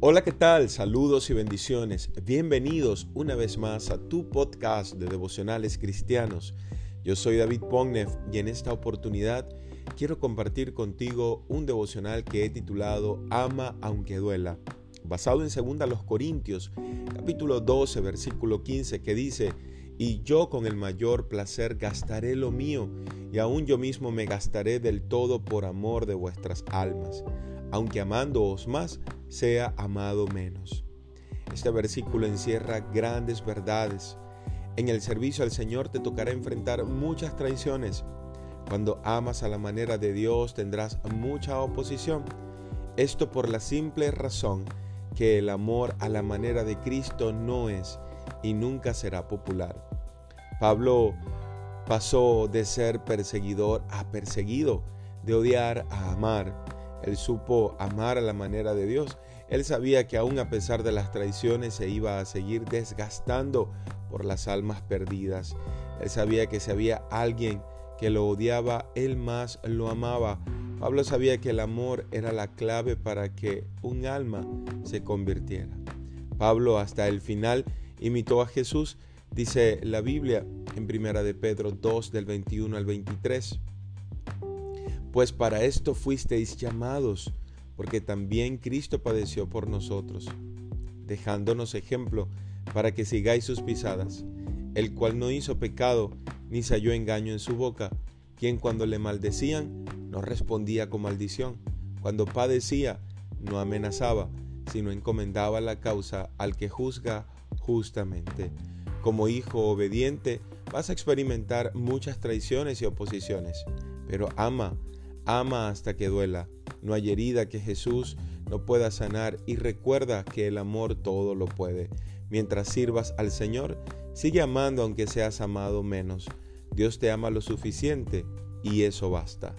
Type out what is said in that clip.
Hola, ¿qué tal? Saludos y bendiciones. Bienvenidos una vez más a tu podcast de devocionales cristianos. Yo soy David Pognev y en esta oportunidad quiero compartir contigo un devocional que he titulado Ama aunque duela, basado en 2 los Corintios, capítulo 12, versículo 15, que dice, y yo con el mayor placer gastaré lo mío, y aún yo mismo me gastaré del todo por amor de vuestras almas aunque amándoos más, sea amado menos. Este versículo encierra grandes verdades. En el servicio al Señor te tocará enfrentar muchas traiciones. Cuando amas a la manera de Dios tendrás mucha oposición. Esto por la simple razón que el amor a la manera de Cristo no es y nunca será popular. Pablo pasó de ser perseguidor a perseguido, de odiar a amar él supo amar a la manera de Dios. Él sabía que aún a pesar de las traiciones se iba a seguir desgastando por las almas perdidas. Él sabía que si había alguien que lo odiaba, él más lo amaba. Pablo sabía que el amor era la clave para que un alma se convirtiera. Pablo hasta el final imitó a Jesús, dice la Biblia en Primera de Pedro 2 del 21 al 23 pues para esto fuisteis llamados, porque también Cristo padeció por nosotros, dejándonos ejemplo para que sigáis sus pisadas, el cual no hizo pecado, ni se halló engaño en su boca, quien cuando le maldecían no respondía con maldición, cuando padecía no amenazaba, sino encomendaba la causa al que juzga justamente. Como hijo obediente vas a experimentar muchas traiciones y oposiciones, pero ama Ama hasta que duela. No hay herida que Jesús no pueda sanar y recuerda que el amor todo lo puede. Mientras sirvas al Señor, sigue amando aunque seas amado menos. Dios te ama lo suficiente y eso basta.